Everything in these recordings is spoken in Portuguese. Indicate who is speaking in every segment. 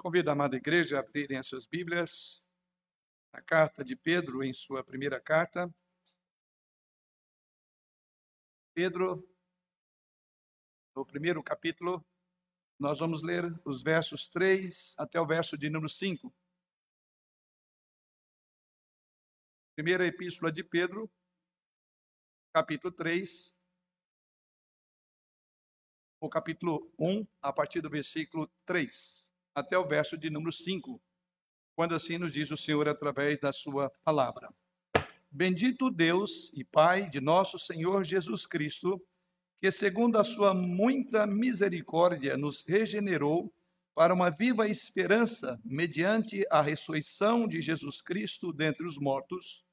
Speaker 1: Convido a amada igreja a abrirem as suas Bíblias, a carta de Pedro, em sua primeira carta. Pedro, no primeiro capítulo, nós vamos ler os versos 3 até o verso de número 5. Primeira epístola de Pedro, capítulo 3, o capítulo 1, a partir do versículo 3 até o verso de número 5, quando assim nos diz o Senhor através da sua palavra. Bendito Deus e Pai de nosso Senhor Jesus Cristo, que segundo a sua muita misericórdia nos regenerou para uma viva esperança mediante a ressurreição de Jesus Cristo dentre os mortos,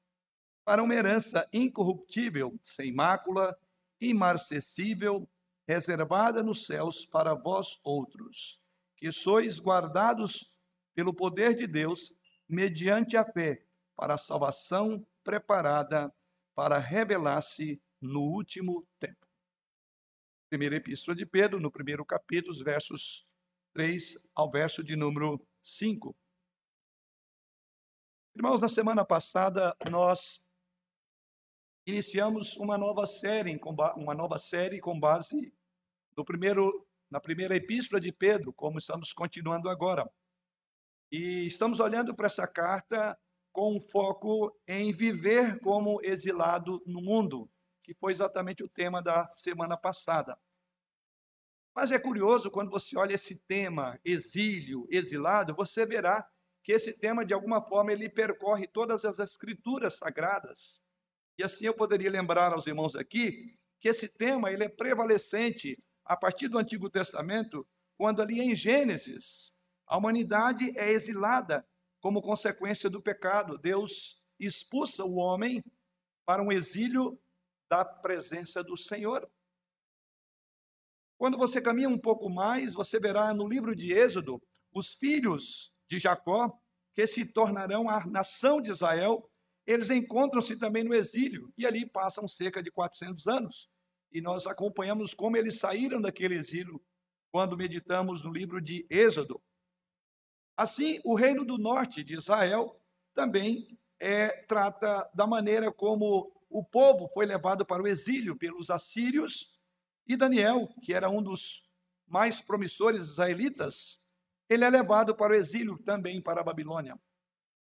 Speaker 1: para uma herança incorruptível, sem mácula, imarcessível, reservada nos céus para vós outros que sois guardados pelo poder de Deus, mediante a fé, para a salvação preparada para revelar-se no último tempo. Primeira Epístola de Pedro, no primeiro capítulo, os versos 3 ao verso de número 5. Irmãos, na semana passada nós iniciamos uma nova série, uma nova série com base no primeiro na primeira epístola de Pedro, como estamos continuando agora. E estamos olhando para essa carta com um foco em viver como exilado no mundo, que foi exatamente o tema da semana passada. Mas é curioso quando você olha esse tema, exílio, exilado, você verá que esse tema, de alguma forma, ele percorre todas as escrituras sagradas. E assim eu poderia lembrar aos irmãos aqui que esse tema ele é prevalecente a partir do Antigo Testamento, quando ali em Gênesis, a humanidade é exilada como consequência do pecado. Deus expulsa o homem para um exílio da presença do Senhor. Quando você caminha um pouco mais, você verá no livro de Êxodo os filhos de Jacó, que se tornarão a nação de Israel, eles encontram-se também no exílio e ali passam cerca de 400 anos e nós acompanhamos como eles saíram daquele exílio quando meditamos no livro de Êxodo. Assim, o reino do norte de Israel também é, trata da maneira como o povo foi levado para o exílio pelos assírios e Daniel, que era um dos mais promissores israelitas, ele é levado para o exílio também para a Babilônia.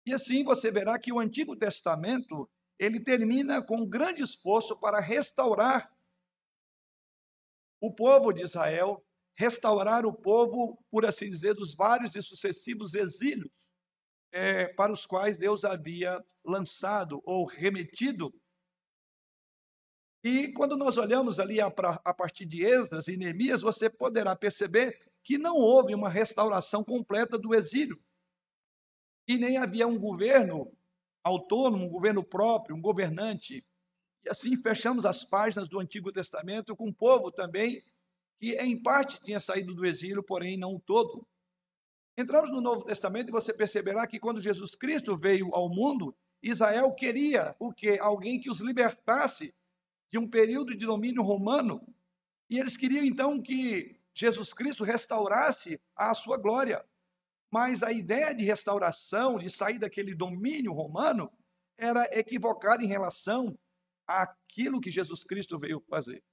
Speaker 1: E assim você verá que o Antigo Testamento ele termina com um grande esforço para restaurar o povo de Israel, restaurar o povo, por assim dizer, dos vários e sucessivos exílios é, para os quais Deus havia lançado ou remetido. E quando nós olhamos ali a, a partir de Esdras e Neemias, você poderá perceber que não houve uma restauração completa do exílio. E nem havia um governo autônomo, um governo próprio, um governante e assim fechamos as páginas do Antigo Testamento com um povo também que, em parte, tinha saído do exílio, porém não todo. Entramos no Novo Testamento e você perceberá que quando Jesus Cristo veio ao mundo, Israel queria o que? Alguém que os libertasse de um período de domínio romano. E eles queriam então que Jesus Cristo restaurasse a sua glória. Mas a ideia de restauração, de sair daquele domínio romano, era equivocada em relação aquilo que Jesus Cristo veio fazer.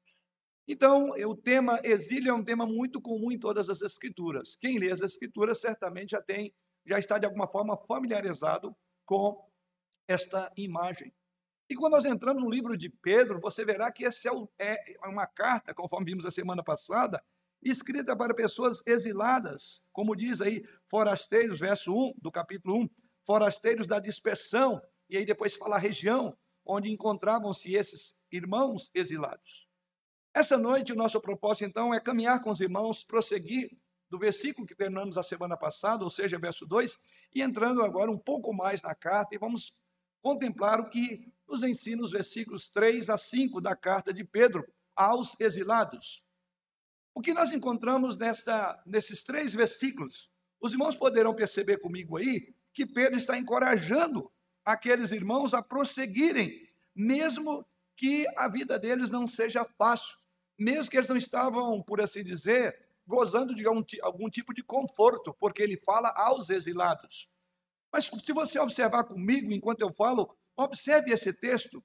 Speaker 1: Então, o tema exílio é um tema muito comum em todas as escrituras. Quem lê as escrituras certamente já tem, já está de alguma forma familiarizado com esta imagem. E quando nós entramos no livro de Pedro, você verá que essa é, é uma carta, conforme vimos a semana passada, escrita para pessoas exiladas, como diz aí, forasteiros, verso 1 do capítulo 1, forasteiros da dispersão, e aí depois fala a região, onde encontravam-se esses irmãos exilados. Essa noite, o nosso propósito, então, é caminhar com os irmãos, prosseguir do versículo que terminamos a semana passada, ou seja, verso 2, e entrando agora um pouco mais na carta, e vamos contemplar o que nos ensina os versículos 3 a 5 da carta de Pedro aos exilados. O que nós encontramos nesta, nesses três versículos? Os irmãos poderão perceber comigo aí que Pedro está encorajando aqueles irmãos a prosseguirem, mesmo que a vida deles não seja fácil, mesmo que eles não estavam, por assim dizer, gozando de algum, algum tipo de conforto, porque ele fala aos exilados. Mas se você observar comigo enquanto eu falo, observe esse texto,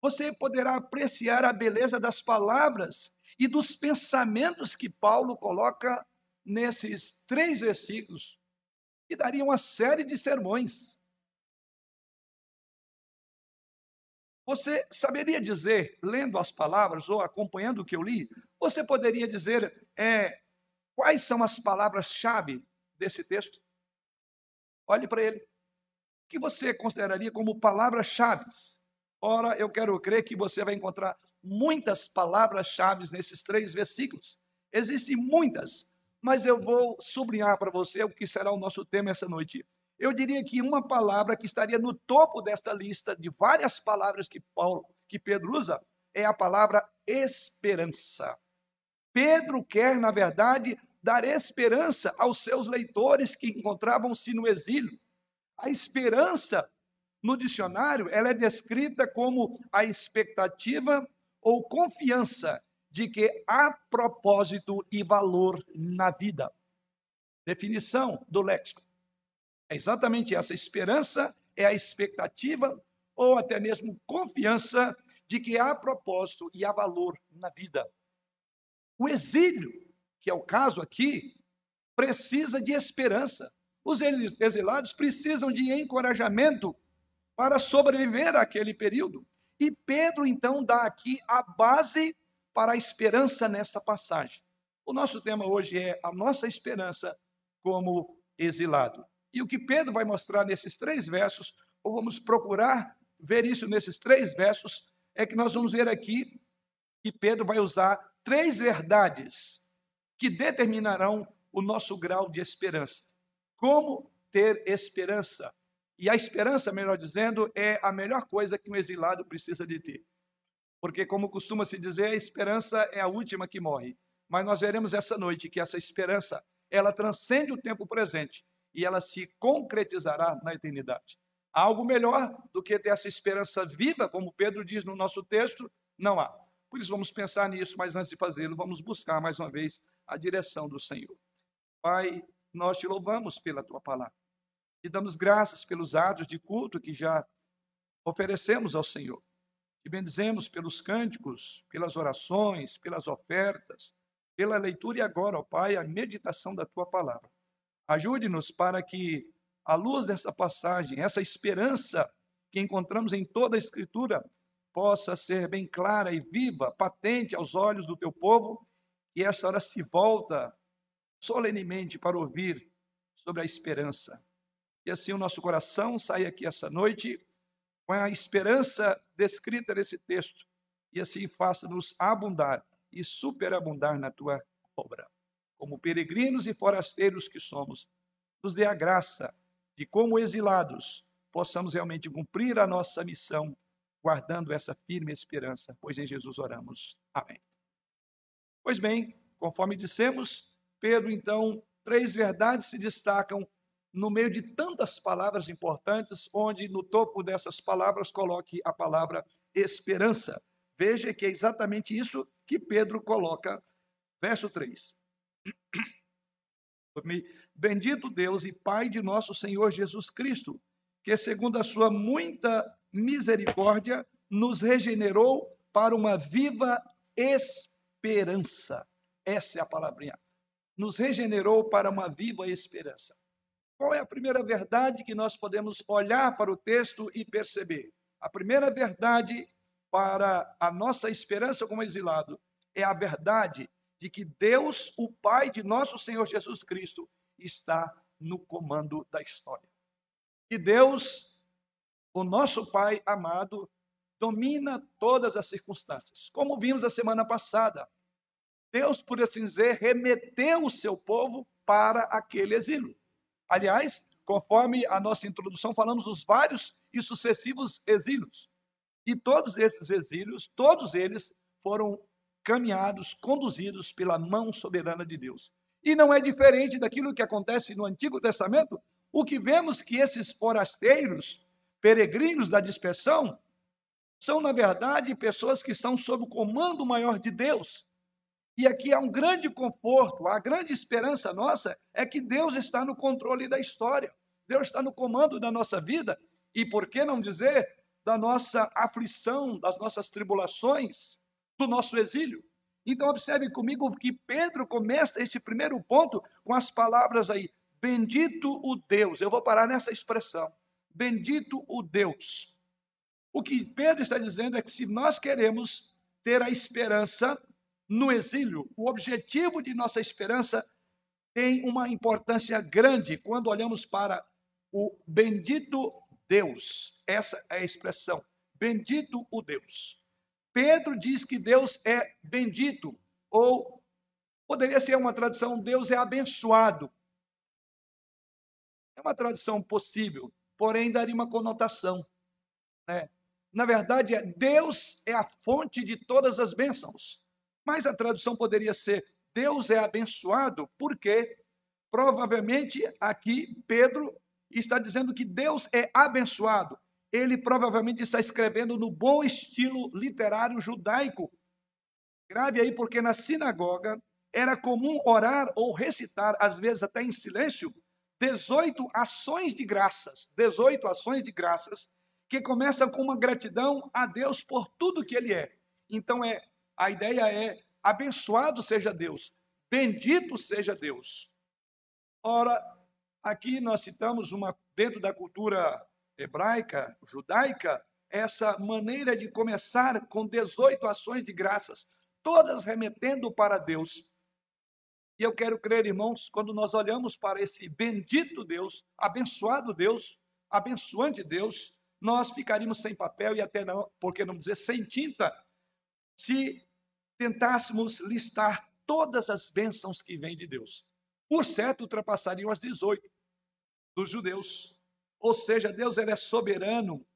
Speaker 1: você poderá apreciar a beleza das palavras e dos pensamentos que Paulo coloca nesses três versículos, que daria uma série de sermões. Você saberia dizer, lendo as palavras ou acompanhando o que eu li, você poderia dizer é, quais são as palavras-chave desse texto? Olhe para ele. O que você consideraria como palavras-chave? Ora, eu quero crer que você vai encontrar muitas palavras-chave nesses três versículos. Existem muitas, mas eu vou sublinhar para você o que será o nosso tema essa noite. Eu diria que uma palavra que estaria no topo desta lista de várias palavras que Paulo, que Pedro usa, é a palavra esperança. Pedro quer, na verdade, dar esperança aos seus leitores que encontravam-se no exílio. A esperança, no dicionário, ela é descrita como a expectativa ou confiança de que há propósito e valor na vida. Definição do léxico. É exatamente essa. Esperança é a expectativa ou até mesmo confiança de que há propósito e há valor na vida. O exílio, que é o caso aqui, precisa de esperança. Os exilados precisam de encorajamento para sobreviver àquele período. E Pedro, então, dá aqui a base para a esperança nesta passagem. O nosso tema hoje é a nossa esperança como exilado. E o que Pedro vai mostrar nesses três versos, ou vamos procurar ver isso nesses três versos, é que nós vamos ver aqui que Pedro vai usar três verdades que determinarão o nosso grau de esperança. Como ter esperança? E a esperança, melhor dizendo, é a melhor coisa que um exilado precisa de ter. Porque, como costuma se dizer, a esperança é a última que morre. Mas nós veremos essa noite que essa esperança, ela transcende o tempo presente e ela se concretizará na eternidade. Algo melhor do que ter essa esperança viva, como Pedro diz no nosso texto, não há. Por isso vamos pensar nisso, mas antes de fazê-lo, vamos buscar mais uma vez a direção do Senhor. Pai, nós te louvamos pela tua palavra e damos graças pelos atos de culto que já oferecemos ao Senhor. Te bendizemos pelos cânticos, pelas orações, pelas ofertas, pela leitura e agora, ó Pai, a meditação da tua palavra. Ajude-nos para que, à luz dessa passagem, essa esperança que encontramos em toda a Escritura, possa ser bem clara e viva, patente aos olhos do teu povo, e essa hora se volta solenemente para ouvir sobre a esperança. E assim o nosso coração sai aqui essa noite com a esperança descrita nesse texto, e assim faça-nos abundar e superabundar na tua obra como peregrinos e forasteiros que somos, nos dê a graça de, como exilados, possamos realmente cumprir a nossa missão, guardando essa firme esperança, pois em Jesus oramos. Amém. Pois bem, conforme dissemos, Pedro, então, três verdades se destacam no meio de tantas palavras importantes, onde no topo dessas palavras coloque a palavra esperança. Veja que é exatamente isso que Pedro coloca. Verso 3. Bendito Deus e Pai de nosso Senhor Jesus Cristo, que segundo a sua muita misericórdia nos regenerou para uma viva esperança. Essa é a palavrinha. Nos regenerou para uma viva esperança. Qual é a primeira verdade que nós podemos olhar para o texto e perceber? A primeira verdade para a nossa esperança como exilado é a verdade de que Deus, o Pai de nosso Senhor Jesus Cristo, está no comando da história. E Deus, o nosso Pai amado, domina todas as circunstâncias. Como vimos a semana passada, Deus, por assim dizer, remeteu o seu povo para aquele exílio. Aliás, conforme a nossa introdução, falamos dos vários e sucessivos exílios. E todos esses exílios, todos eles foram caminhados, conduzidos pela mão soberana de Deus. E não é diferente daquilo que acontece no Antigo Testamento, o que vemos que esses forasteiros, peregrinos da dispersão, são, na verdade, pessoas que estão sob o comando maior de Deus. E aqui há um grande conforto, a grande esperança nossa é que Deus está no controle da história. Deus está no comando da nossa vida. E por que não dizer da nossa aflição, das nossas tribulações, do nosso exílio? Então, observe comigo que Pedro começa esse primeiro ponto com as palavras aí: Bendito o Deus. Eu vou parar nessa expressão. Bendito o Deus. O que Pedro está dizendo é que se nós queremos ter a esperança no exílio, o objetivo de nossa esperança tem uma importância grande quando olhamos para o bendito Deus. Essa é a expressão. Bendito o Deus. Pedro diz que Deus é bendito, ou poderia ser uma tradução: Deus é abençoado. É uma tradução possível, porém daria uma conotação. Né? Na verdade, é Deus é a fonte de todas as bênçãos. Mas a tradução poderia ser Deus é abençoado, porque provavelmente aqui Pedro está dizendo que Deus é abençoado. Ele provavelmente está escrevendo no bom estilo literário judaico. Grave aí, porque na sinagoga era comum orar ou recitar, às vezes até em silêncio, 18 ações de graças. 18 ações de graças que começam com uma gratidão a Deus por tudo que Ele é. Então, é, a ideia é: abençoado seja Deus, bendito seja Deus. Ora, Aqui nós citamos uma dentro da cultura hebraica, judaica, essa maneira de começar com 18 ações de graças, todas remetendo para Deus. E eu quero crer, irmãos, quando nós olhamos para esse bendito Deus, abençoado Deus, abençoante Deus, nós ficaríamos sem papel e até não, por que não dizer sem tinta, se tentássemos listar todas as bênçãos que vêm de Deus por certo, ultrapassariam as 18 dos judeus. Ou seja, Deus ele é soberano,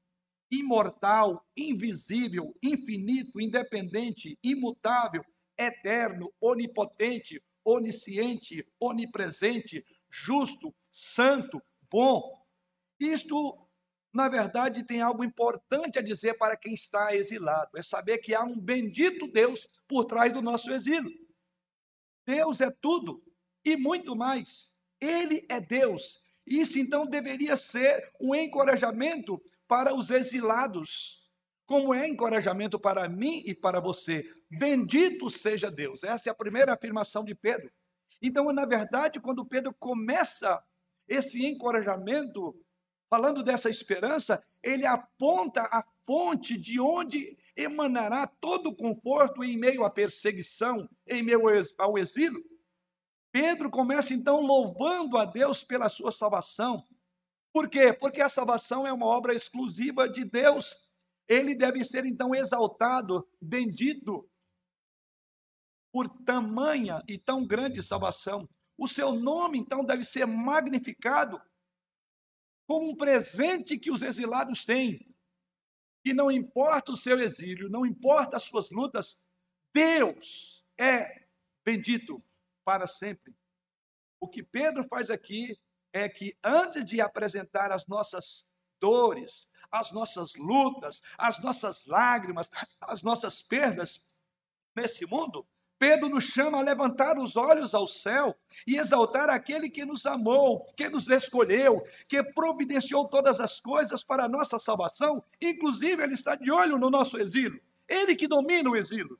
Speaker 1: imortal, invisível, infinito, independente, imutável, eterno, onipotente, onisciente, onipresente, justo, santo, bom. Isto, na verdade, tem algo importante a dizer para quem está exilado: é saber que há um bendito Deus por trás do nosso exílio. Deus é tudo e muito mais. Ele é Deus. Isso então deveria ser um encorajamento para os exilados, como é encorajamento para mim e para você. Bendito seja Deus. Essa é a primeira afirmação de Pedro. Então, na verdade, quando Pedro começa esse encorajamento, falando dessa esperança, ele aponta a fonte de onde emanará todo o conforto em meio à perseguição, em meio ao exílio. Pedro começa então louvando a Deus pela sua salvação. Por quê? Porque a salvação é uma obra exclusiva de Deus. Ele deve ser então exaltado, bendito por tamanha e tão grande salvação. O seu nome então deve ser magnificado como um presente que os exilados têm. E não importa o seu exílio, não importa as suas lutas, Deus é bendito para sempre. O que Pedro faz aqui é que antes de apresentar as nossas dores, as nossas lutas, as nossas lágrimas, as nossas perdas nesse mundo, Pedro nos chama a levantar os olhos ao céu e exaltar aquele que nos amou, que nos escolheu, que providenciou todas as coisas para a nossa salvação, inclusive ele está de olho no nosso exílio. Ele que domina o exílio.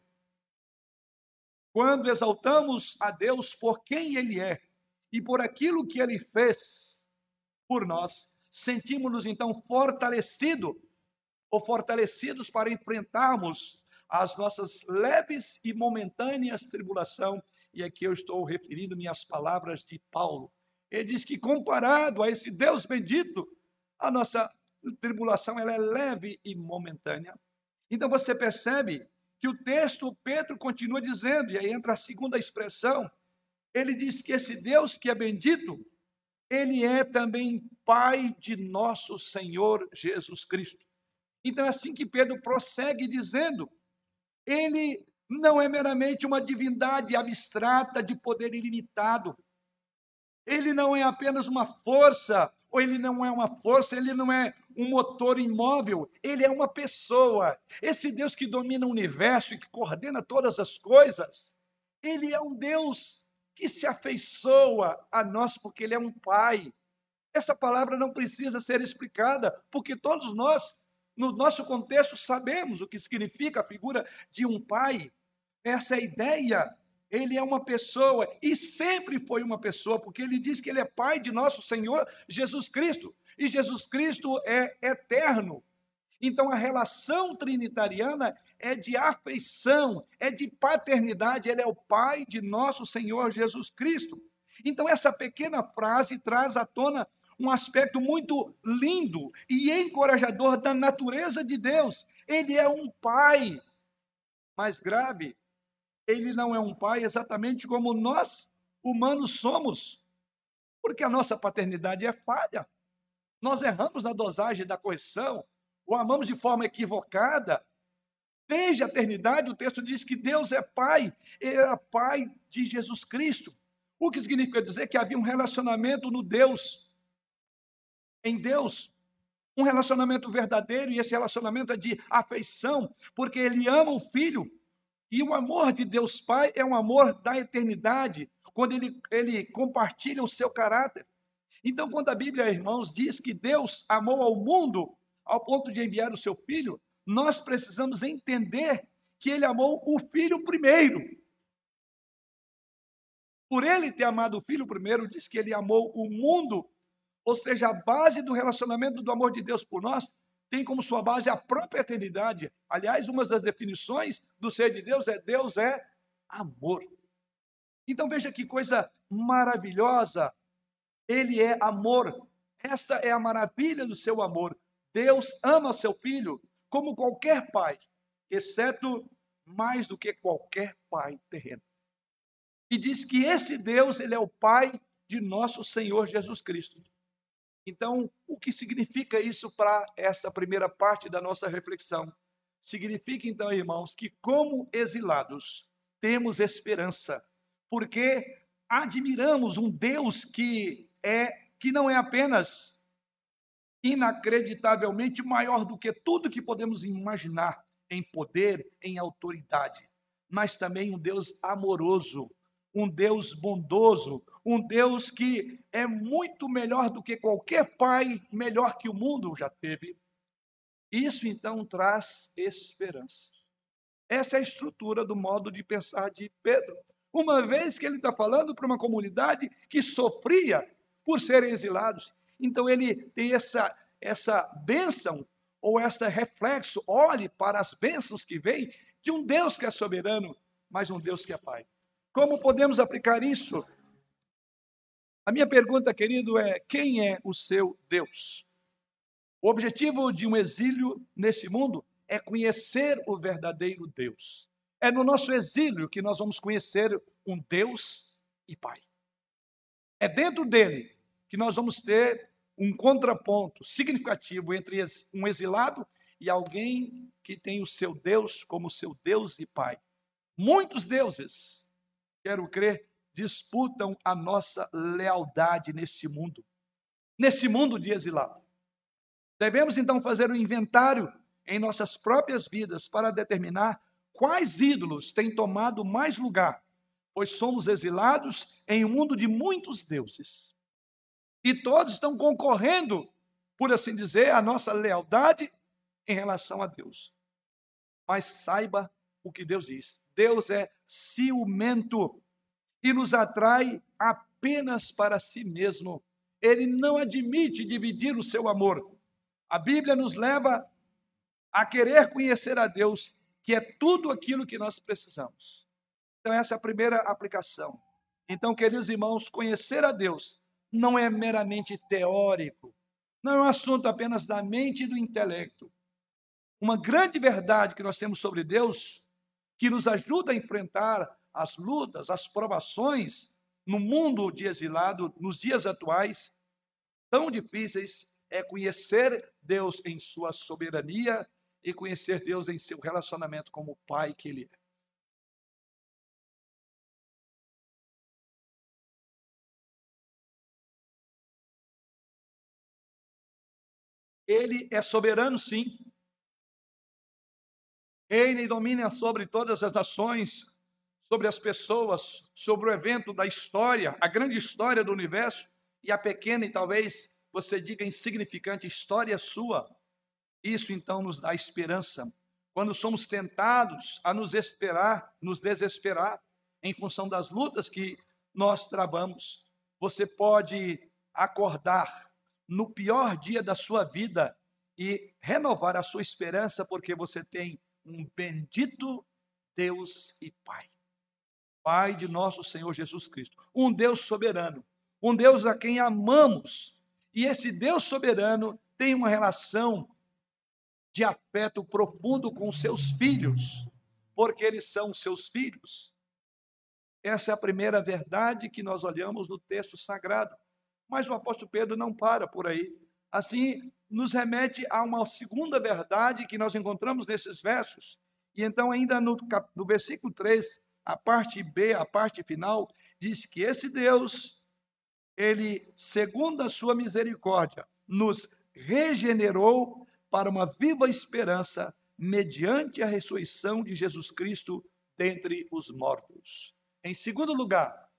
Speaker 1: Quando exaltamos a Deus por quem Ele é e por aquilo que Ele fez por nós, sentimos-nos então fortalecidos ou fortalecidos para enfrentarmos as nossas leves e momentâneas tribulação. E aqui eu estou referindo-me palavras de Paulo. Ele diz que comparado a esse Deus bendito, a nossa tribulação ela é leve e momentânea. Então você percebe que o texto, Pedro continua dizendo, e aí entra a segunda expressão, ele diz que esse Deus que é bendito, ele é também Pai de nosso Senhor Jesus Cristo. Então é assim que Pedro prossegue dizendo, ele não é meramente uma divindade abstrata de poder ilimitado. Ele não é apenas uma força, ou ele não é uma força, ele não é um motor imóvel, ele é uma pessoa. Esse Deus que domina o universo e que coordena todas as coisas, Ele é um Deus que se afeiçoa a nós porque ele é um pai. Essa palavra não precisa ser explicada, porque todos nós, no nosso contexto, sabemos o que significa a figura de um pai. Essa é a ideia. Ele é uma pessoa e sempre foi uma pessoa, porque ele diz que ele é pai de nosso Senhor Jesus Cristo. E Jesus Cristo é eterno. Então a relação trinitariana é de afeição, é de paternidade, ele é o pai de nosso Senhor Jesus Cristo. Então essa pequena frase traz à tona um aspecto muito lindo e encorajador da natureza de Deus. Ele é um pai. Mais grave, ele não é um pai exatamente como nós humanos somos, porque a nossa paternidade é falha. Nós erramos na dosagem da correção, o amamos de forma equivocada. Desde a eternidade, o texto diz que Deus é Pai, Ele era Pai de Jesus Cristo. O que significa dizer que havia um relacionamento no Deus, em Deus, um relacionamento verdadeiro, e esse relacionamento é de afeição, porque Ele ama o Filho, e o amor de Deus Pai é um amor da eternidade, quando Ele, ele compartilha o seu caráter. Então, quando a Bíblia, irmãos, diz que Deus amou ao mundo, ao ponto de enviar o seu filho, nós precisamos entender que ele amou o filho primeiro. Por ele ter amado o filho primeiro, diz que ele amou o mundo, ou seja, a base do relacionamento do amor de Deus por nós tem como sua base a própria eternidade. Aliás, uma das definições do ser de Deus é Deus é amor. Então veja que coisa maravilhosa. Ele é amor. Essa é a maravilha do seu amor. Deus ama seu filho como qualquer pai, exceto mais do que qualquer pai terreno. E diz que esse Deus, ele é o pai de nosso Senhor Jesus Cristo. Então, o que significa isso para essa primeira parte da nossa reflexão? Significa então, irmãos, que como exilados temos esperança, porque admiramos um Deus que é que não é apenas inacreditavelmente maior do que tudo que podemos imaginar em poder, em autoridade, mas também um Deus amoroso, um Deus bondoso, um Deus que é muito melhor do que qualquer pai, melhor que o mundo já teve. Isso então traz esperança. Essa é a estrutura do modo de pensar de Pedro. Uma vez que ele está falando para uma comunidade que sofria por serem exilados, então ele tem essa, essa bênção ou esse reflexo, olhe para as bênçãos que vêm de um Deus que é soberano, mas um Deus que é Pai. Como podemos aplicar isso? A minha pergunta, querido, é: quem é o seu Deus? O objetivo de um exílio nesse mundo é conhecer o verdadeiro Deus. É no nosso exílio que nós vamos conhecer um Deus e Pai. É dentro dele que nós vamos ter um contraponto significativo entre um exilado e alguém que tem o seu Deus como seu Deus e Pai. Muitos deuses, quero crer, disputam a nossa lealdade nesse mundo, nesse mundo de exilado. Devemos então fazer um inventário em nossas próprias vidas para determinar quais ídolos têm tomado mais lugar, pois somos exilados em um mundo de muitos deuses. E todos estão concorrendo, por assim dizer, a nossa lealdade em relação a Deus. Mas saiba o que Deus diz: Deus é ciumento e nos atrai apenas para si mesmo. Ele não admite dividir o seu amor. A Bíblia nos leva a querer conhecer a Deus, que é tudo aquilo que nós precisamos. Então, essa é a primeira aplicação. Então, queridos irmãos, conhecer a Deus não é meramente teórico, não é um assunto apenas da mente e do intelecto. Uma grande verdade que nós temos sobre Deus, que nos ajuda a enfrentar as lutas, as provações no mundo de exilado, nos dias atuais, tão difíceis, é conhecer Deus em sua soberania e conhecer Deus em seu relacionamento como Pai que Ele é. Ele é soberano, sim. Reina e domina sobre todas as nações, sobre as pessoas, sobre o evento da história, a grande história do universo e a pequena e talvez você diga insignificante história sua. Isso então nos dá esperança. Quando somos tentados a nos esperar, nos desesperar em função das lutas que nós travamos, você pode acordar no pior dia da sua vida e renovar a sua esperança, porque você tem um bendito Deus e Pai. Pai de nosso Senhor Jesus Cristo. Um Deus soberano. Um Deus a quem amamos. E esse Deus soberano tem uma relação de afeto profundo com seus filhos, porque eles são seus filhos. Essa é a primeira verdade que nós olhamos no texto sagrado. Mas o apóstolo Pedro não para por aí. Assim, nos remete a uma segunda verdade que nós encontramos nesses versos. E então, ainda no, no versículo 3, a parte B, a parte final, diz que esse Deus, ele, segundo a sua misericórdia, nos regenerou para uma viva esperança mediante a ressurreição de Jesus Cristo dentre os mortos. Em segundo lugar,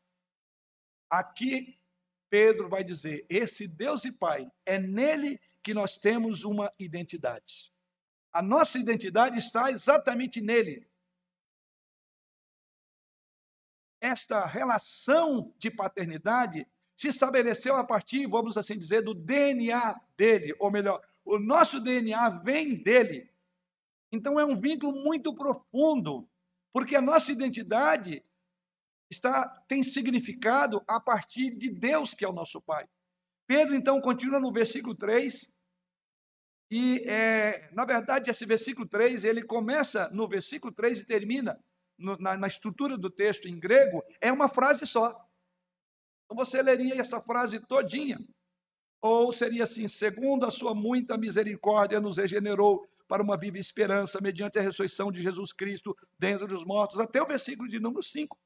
Speaker 1: aqui Pedro vai dizer: esse Deus e Pai, é nele que nós temos uma identidade. A nossa identidade está exatamente nele. Esta relação de paternidade se estabeleceu a partir, vamos assim dizer, do DNA dele, ou melhor, o nosso DNA vem dele. Então é um vínculo muito profundo, porque a nossa identidade está tem significado a partir de Deus, que é o nosso Pai. Pedro, então, continua no versículo 3, e, é, na verdade, esse versículo 3, ele começa no versículo 3 e termina no, na, na estrutura do texto em grego, é uma frase só. Então, você leria essa frase todinha. Ou seria assim, segundo a sua muita misericórdia, nos regenerou para uma viva esperança, mediante a ressurreição de Jesus Cristo dentre dos mortos, até o versículo de número 5.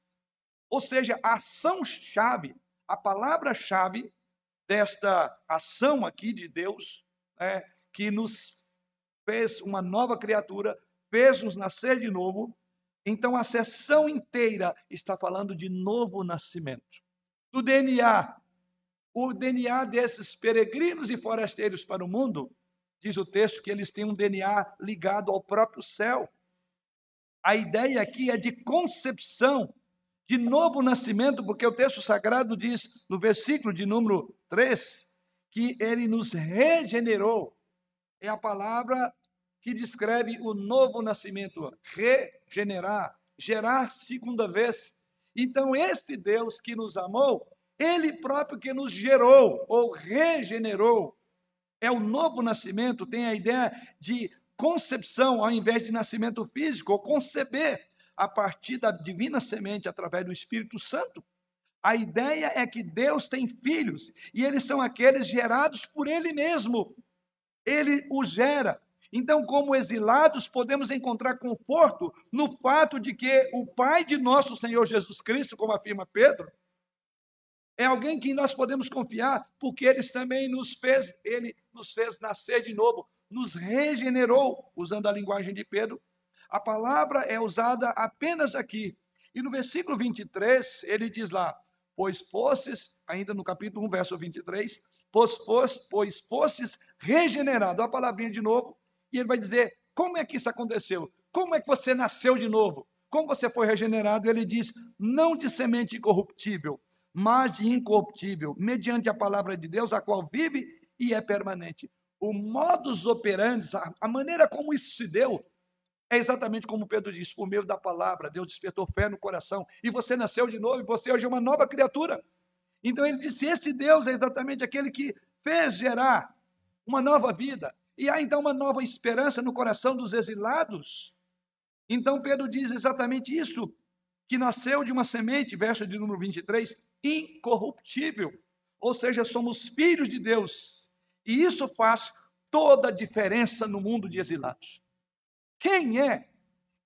Speaker 1: Ou seja, a ação-chave, a palavra-chave desta ação aqui de Deus, é, que nos fez uma nova criatura, fez-nos nascer de novo. Então, a sessão inteira está falando de novo nascimento. Do DNA. O DNA desses peregrinos e forasteiros para o mundo, diz o texto que eles têm um DNA ligado ao próprio céu. A ideia aqui é de concepção de novo nascimento, porque o texto sagrado diz no versículo de número 3 que ele nos regenerou. É a palavra que descreve o novo nascimento, regenerar, gerar segunda vez. Então, esse Deus que nos amou, ele próprio que nos gerou ou regenerou. É o novo nascimento, tem a ideia de concepção ao invés de nascimento físico, ou conceber a partir da divina semente através do Espírito Santo. A ideia é que Deus tem filhos e eles são aqueles gerados por Ele mesmo. Ele os gera. Então, como exilados, podemos encontrar conforto no fato de que o Pai de nosso Senhor Jesus Cristo, como afirma Pedro, é alguém que nós podemos confiar, porque ele também nos fez, ele nos fez nascer de novo, nos regenerou, usando a linguagem de Pedro, a palavra é usada apenas aqui. E no versículo 23, ele diz lá: Pois fostes, ainda no capítulo 1, verso 23, pois, fosse, pois fostes regenerado. A palavrinha de novo, e ele vai dizer: Como é que isso aconteceu? Como é que você nasceu de novo? Como você foi regenerado? Ele diz: Não de semente incorruptível, mas de incorruptível, mediante a palavra de Deus, a qual vive e é permanente. O modus operandi, a maneira como isso se deu, é exatamente como Pedro disse, por meio da palavra, Deus despertou fé no coração, e você nasceu de novo, e você hoje é uma nova criatura. Então ele disse: esse Deus é exatamente aquele que fez gerar uma nova vida, e há então uma nova esperança no coração dos exilados. Então Pedro diz exatamente isso, que nasceu de uma semente, verso de número 23, incorruptível. Ou seja, somos filhos de Deus. E isso faz toda a diferença no mundo de exilados. Quem é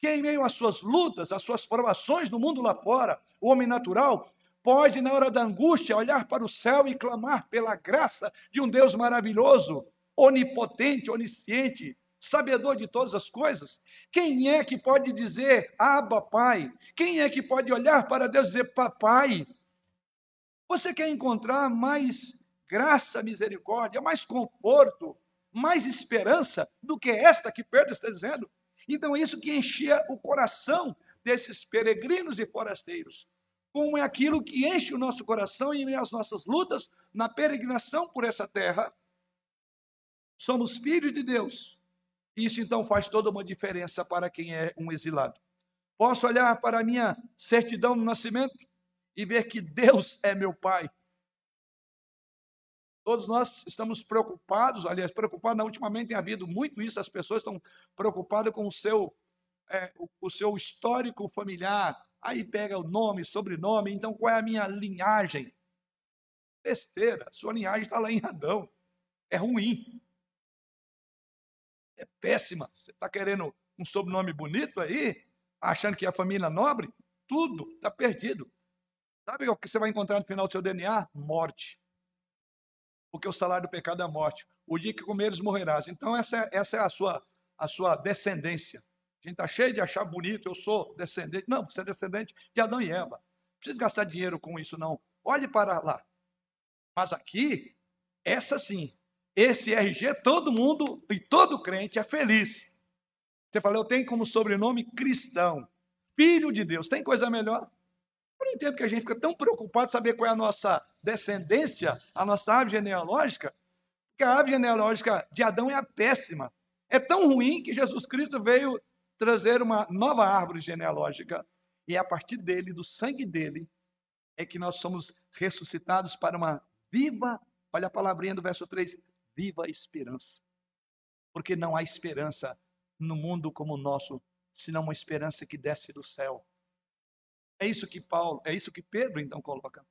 Speaker 1: que, em meio às suas lutas, às suas provações no mundo lá fora, o homem natural, pode, na hora da angústia, olhar para o céu e clamar pela graça de um Deus maravilhoso, onipotente, onisciente, sabedor de todas as coisas? Quem é que pode dizer, Abba, Pai? Quem é que pode olhar para Deus e dizer, Papai? Você quer encontrar mais graça, misericórdia, mais conforto, mais esperança do que esta que Pedro está dizendo? Então, isso que enchia o coração desses peregrinos e forasteiros. Como é aquilo que enche o nosso coração e as nossas lutas na peregrinação por essa terra. Somos filhos de Deus. Isso então faz toda uma diferença para quem é um exilado. Posso olhar para a minha certidão no nascimento e ver que Deus é meu Pai. Todos nós estamos preocupados, aliás, preocupados, ultimamente tem havido muito isso, as pessoas estão preocupadas com o seu, é, o, o seu histórico familiar, aí pega o nome, sobrenome, então qual é a minha linhagem? Besteira, sua linhagem está lá em Adão, é ruim, é péssima, você está querendo um sobrenome bonito aí, achando que é a família nobre? Tudo está perdido. Sabe o que você vai encontrar no final do seu DNA? Morte. Porque o salário do pecado é a morte. O dia que comeres morrerás. Então, essa é, essa é a, sua, a sua descendência. A gente está cheio de achar bonito, eu sou descendente. Não, você é descendente de Adão e Eva. Não precisa gastar dinheiro com isso, não. Olhe para lá. Mas aqui, essa sim, esse RG, todo mundo e todo crente é feliz. Você fala, eu tenho como sobrenome cristão, filho de Deus. Tem coisa melhor? Não entendo que a gente fica tão preocupado em saber qual é a nossa descendência, a nossa árvore genealógica, porque a árvore genealógica de Adão é a péssima. É tão ruim que Jesus Cristo veio trazer uma nova árvore genealógica. E é a partir dele, do sangue dele, é que nós somos ressuscitados para uma viva, olha a palavrinha do verso 3, viva esperança. Porque não há esperança no mundo como o nosso, senão uma esperança que desce do céu. É isso que Paulo, é isso que Pedro então coloca.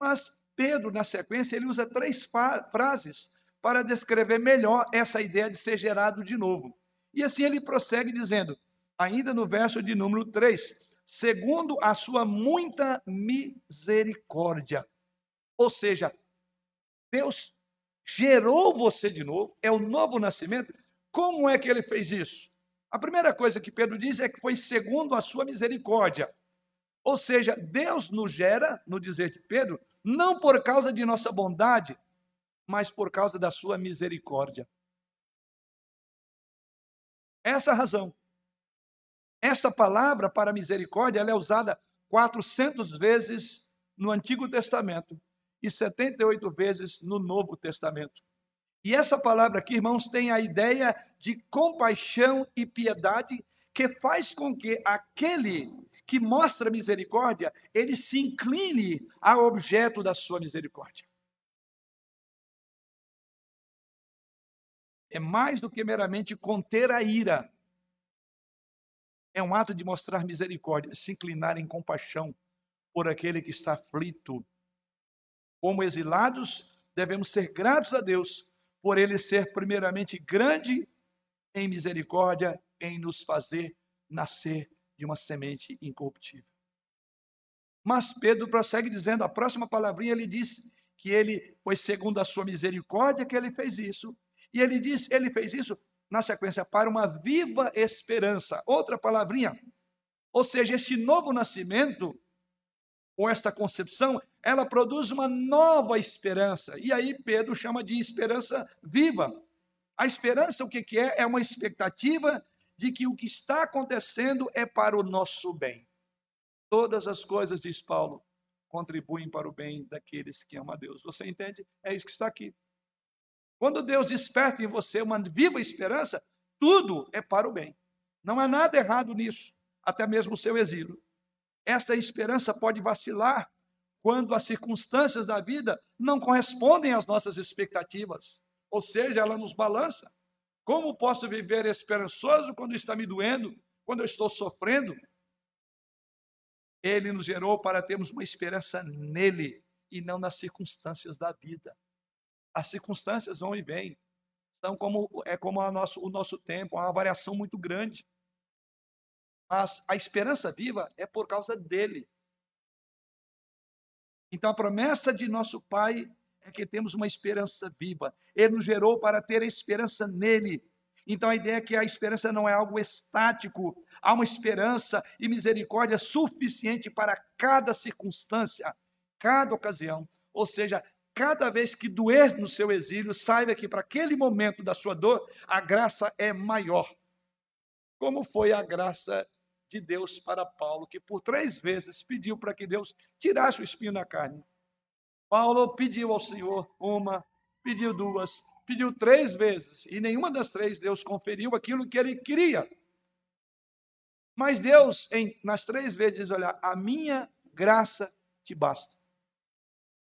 Speaker 1: Mas Pedro, na sequência, ele usa três frases para descrever melhor essa ideia de ser gerado de novo. E assim ele prossegue dizendo, ainda no verso de número 3, segundo a sua muita misericórdia. Ou seja, Deus gerou você de novo, é o novo nascimento. Como é que ele fez isso? A primeira coisa que Pedro diz é que foi segundo a sua misericórdia. Ou seja, Deus nos gera, no dizer de Pedro, não por causa de nossa bondade, mas por causa da sua misericórdia. Essa razão. Esta palavra para misericórdia ela é usada 400 vezes no Antigo Testamento e 78 vezes no Novo Testamento. E essa palavra aqui, irmãos, tem a ideia de compaixão e piedade que faz com que aquele que mostra misericórdia, ele se incline ao objeto da sua misericórdia. É mais do que meramente conter a ira. É um ato de mostrar misericórdia, se inclinar em compaixão por aquele que está aflito. Como exilados, devemos ser gratos a Deus por ele ser primeiramente grande em misericórdia, em nos fazer nascer de uma semente incorruptível. Mas Pedro prossegue dizendo, a próxima palavrinha ele diz que ele foi segundo a sua misericórdia que ele fez isso. E ele diz, ele fez isso na sequência para uma viva esperança. Outra palavrinha. Ou seja, este novo nascimento ou esta concepção, ela produz uma nova esperança. E aí Pedro chama de esperança viva. A esperança o que é? É uma expectativa de que o que está acontecendo é para o nosso bem. Todas as coisas, diz Paulo, contribuem para o bem daqueles que amam a Deus. Você entende? É isso que está aqui. Quando Deus desperta em você uma viva esperança, tudo é para o bem. Não há nada errado nisso, até mesmo o seu exílio. Essa esperança pode vacilar quando as circunstâncias da vida não correspondem às nossas expectativas, ou seja, ela nos balança. Como posso viver esperançoso quando está me doendo, quando eu estou sofrendo? Ele nos gerou para termos uma esperança nele e não nas circunstâncias da vida. As circunstâncias vão e vêm. São como é como nosso, o nosso tempo, uma variação muito grande. Mas a esperança viva é por causa dele. Então a promessa de nosso Pai é que temos uma esperança viva. Ele nos gerou para ter a esperança nele. Então a ideia é que a esperança não é algo estático, há uma esperança e misericórdia suficiente para cada circunstância, cada ocasião. Ou seja, cada vez que doer no seu exílio, saiba que para aquele momento da sua dor, a graça é maior. Como foi a graça de Deus para Paulo, que por três vezes pediu para que Deus tirasse o espinho na carne. Paulo pediu ao Senhor uma, pediu duas, pediu três vezes, e nenhuma das três Deus conferiu aquilo que ele queria. Mas Deus, em, nas três vezes, diz: Olha, a minha graça te basta.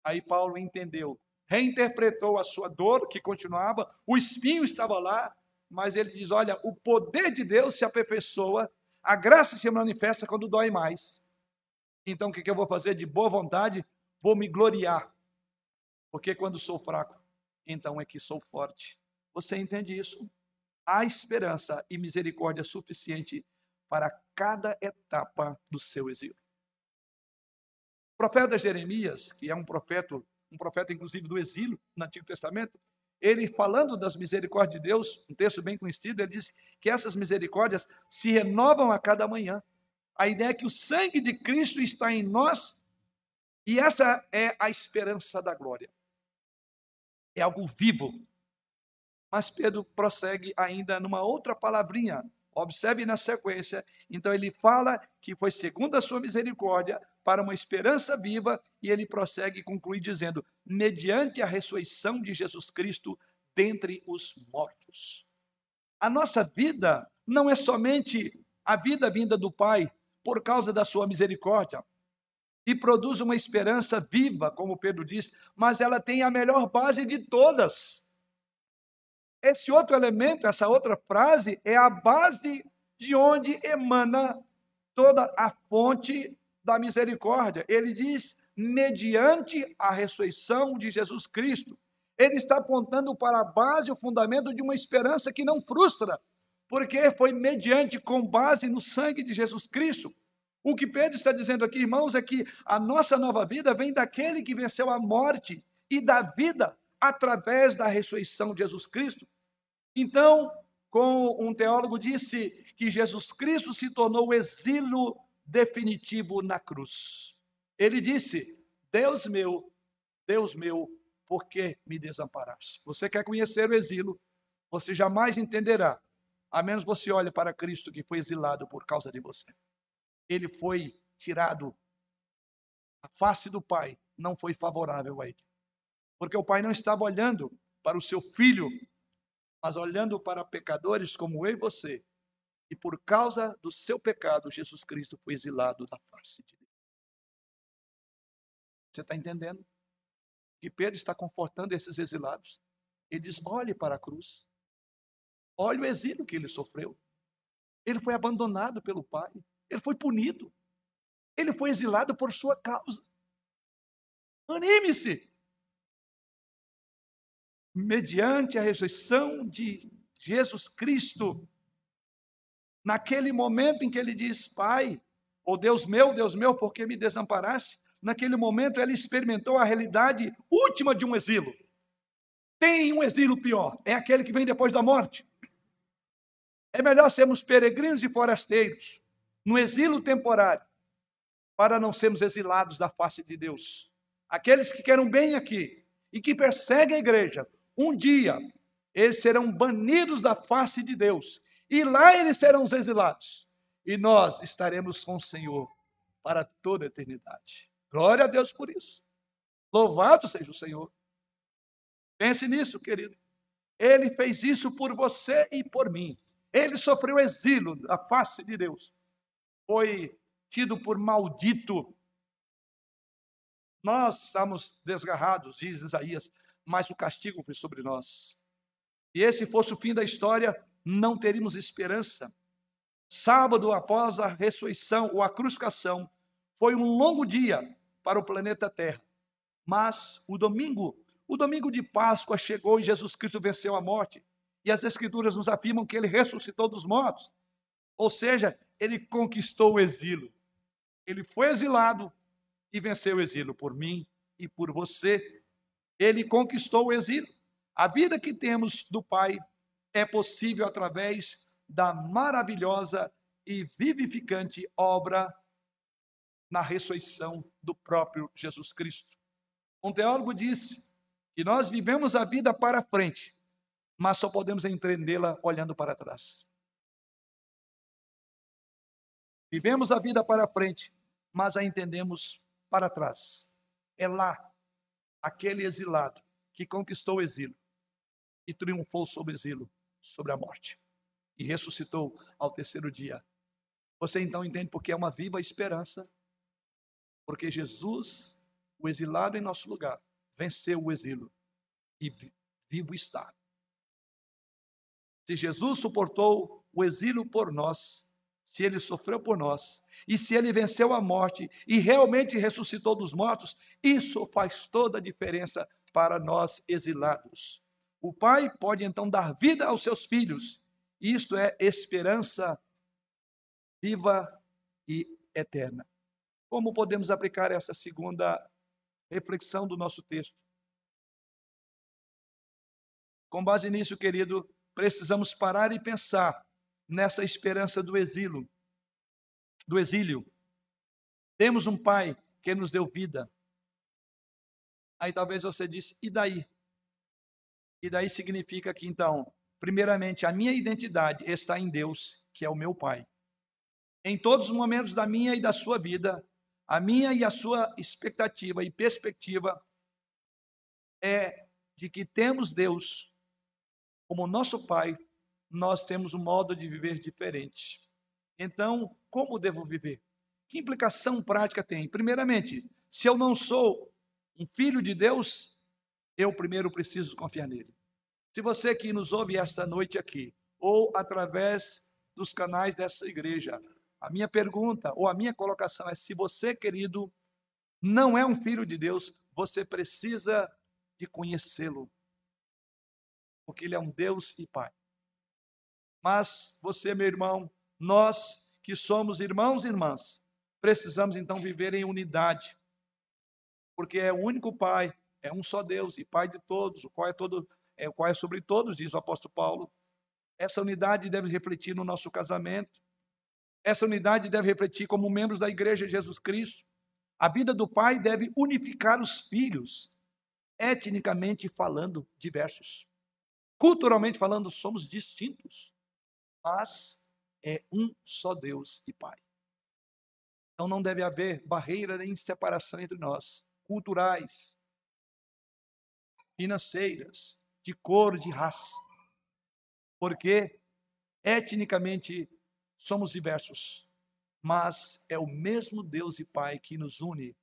Speaker 1: Aí Paulo entendeu, reinterpretou a sua dor, que continuava, o espinho estava lá, mas ele diz: Olha, o poder de Deus se aperfeiçoa, a graça se manifesta quando dói mais. Então, o que eu vou fazer de boa vontade? Vou me gloriar, porque quando sou fraco, então é que sou forte. Você entende isso? Há esperança e misericórdia suficiente para cada etapa do seu exílio. O profeta Jeremias, que é um profeta, um profeta inclusive do exílio no Antigo Testamento, ele falando das misericórdias de Deus, um texto bem conhecido, ele diz que essas misericórdias se renovam a cada manhã. A ideia é que o sangue de Cristo está em nós e essa é a esperança da glória. É algo vivo. Mas Pedro prossegue ainda numa outra palavrinha. Observe na sequência. Então ele fala que foi segundo a sua misericórdia para uma esperança viva, e ele prossegue e conclui dizendo: mediante a ressurreição de Jesus Cristo dentre os mortos. A nossa vida não é somente a vida vinda do Pai por causa da sua misericórdia, e produz uma esperança viva, como Pedro diz, mas ela tem a melhor base de todas. Esse outro elemento, essa outra frase, é a base de onde emana toda a fonte da misericórdia. Ele diz, mediante a ressurreição de Jesus Cristo. Ele está apontando para a base, o fundamento de uma esperança que não frustra, porque foi mediante, com base no sangue de Jesus Cristo. O que Pedro está dizendo aqui, irmãos, é que a nossa nova vida vem daquele que venceu a morte e da vida através da ressurreição de Jesus Cristo. Então, como um teólogo disse que Jesus Cristo se tornou o exílio definitivo na cruz. Ele disse: Deus meu, Deus meu, por que me desamparaste? Você quer conhecer o exílio? Você jamais entenderá, a menos você olhe para Cristo que foi exilado por causa de você. Ele foi tirado. A face do Pai não foi favorável a ele. Porque o Pai não estava olhando para o seu filho, mas olhando para pecadores como eu e você, e por causa do seu pecado, Jesus Cristo foi exilado da face de Deus. Você está entendendo? Que Pedro está confortando esses exilados. Ele diz: olhe para a cruz. Olhe o exílio que ele sofreu. Ele foi abandonado pelo Pai. Ele foi punido. Ele foi exilado por sua causa. Anime-se. Mediante a ressurreição de Jesus Cristo, Naquele momento em que ele diz, Pai, ou oh Deus meu, Deus meu, por que me desamparaste? Naquele momento ele experimentou a realidade última de um exílio. Tem um exílio pior, é aquele que vem depois da morte. É melhor sermos peregrinos e forasteiros, no exílio temporário, para não sermos exilados da face de Deus. Aqueles que querem bem aqui e que perseguem a igreja, um dia eles serão banidos da face de Deus e lá eles serão os exilados. E nós estaremos com o Senhor para toda a eternidade. Glória a Deus por isso. Louvado seja o Senhor. Pense nisso, querido. Ele fez isso por você e por mim. Ele sofreu exílio da face de Deus. Foi tido por maldito. Nós estamos desgarrados, diz Isaías, mas o castigo foi sobre nós. E esse fosse o fim da história, não teríamos esperança. Sábado, após a ressurreição ou a crucificação, foi um longo dia para o planeta Terra. Mas o domingo, o domingo de Páscoa chegou e Jesus Cristo venceu a morte. E as Escrituras nos afirmam que ele ressuscitou dos mortos. Ou seja, ele conquistou o exílio. Ele foi exilado e venceu o exílio por mim e por você. Ele conquistou o exílio. A vida que temos do Pai é possível através da maravilhosa e vivificante obra na ressurreição do próprio Jesus Cristo. Um teólogo disse que nós vivemos a vida para frente, mas só podemos entendê-la olhando para trás. Vivemos a vida para frente, mas a entendemos para trás. É lá, aquele exilado que conquistou o exílio e triunfou sobre o exílio, sobre a morte, e ressuscitou ao terceiro dia. Você então entende porque é uma viva esperança, porque Jesus, o exilado em nosso lugar, venceu o exílio e vivo está. Se Jesus suportou o exílio por nós, se ele sofreu por nós, e se ele venceu a morte e realmente ressuscitou dos mortos, isso faz toda a diferença para nós exilados. O pai pode então dar vida aos seus filhos. Isto é esperança viva e eterna. Como podemos aplicar essa segunda reflexão do nosso texto? Com base nisso, querido, precisamos parar e pensar nessa esperança do exílio. Do exílio. Temos um pai que nos deu vida. Aí talvez você disse, e daí? E daí significa que então, primeiramente, a minha identidade está em Deus, que é o meu pai. Em todos os momentos da minha e da sua vida, a minha e a sua expectativa e perspectiva é de que temos Deus como nosso pai nós temos um modo de viver diferente. Então, como devo viver? Que implicação prática tem? Primeiramente, se eu não sou um filho de Deus, eu primeiro preciso confiar nele. Se você que nos ouve esta noite aqui, ou através dos canais dessa igreja, a minha pergunta ou a minha colocação é: se você, querido, não é um filho de Deus, você precisa de conhecê-lo, porque ele é um Deus e Pai. Mas você, meu irmão, nós que somos irmãos e irmãs, precisamos então viver em unidade. Porque é o único Pai, é um só Deus e Pai de todos, o qual é todo, é, o qual é sobre todos, diz o apóstolo Paulo. Essa unidade deve refletir no nosso casamento. Essa unidade deve refletir como membros da igreja de Jesus Cristo. A vida do pai deve unificar os filhos, etnicamente falando, diversos. Culturalmente falando, somos distintos mas é um só Deus e Pai. Então não deve haver barreira nem separação entre nós, culturais, financeiras, de cor, de raça. Porque etnicamente somos diversos, mas é o mesmo Deus e Pai que nos une,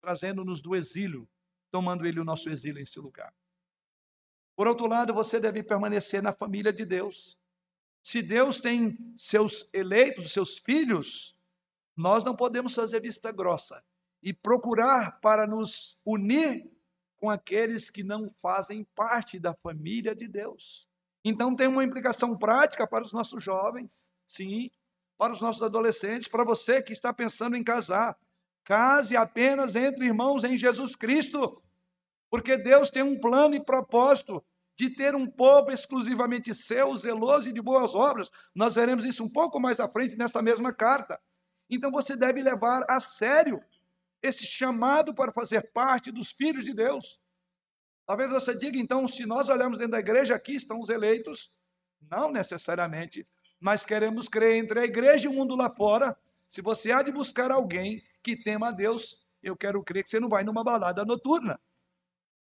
Speaker 1: trazendo-nos do exílio, tomando ele o nosso exílio em seu lugar. Por outro lado, você deve permanecer na família de Deus. Se Deus tem seus eleitos, seus filhos, nós não podemos fazer vista grossa e procurar para nos unir com aqueles que não fazem parte da família de Deus. Então tem uma implicação prática para os nossos jovens, sim, para os nossos adolescentes, para você que está pensando em casar. Case apenas entre irmãos em Jesus Cristo, porque Deus tem um plano e propósito de ter um povo exclusivamente seu, zeloso e de boas obras. Nós veremos isso um pouco mais à frente nessa mesma carta. Então você deve levar a sério esse chamado para fazer parte dos filhos de Deus. Talvez você diga, então, se nós olharmos dentro da igreja, aqui estão os eleitos. Não necessariamente, mas queremos crer entre a igreja e o mundo lá fora. Se você há de buscar alguém que tema a Deus, eu quero crer que você não vai numa balada noturna.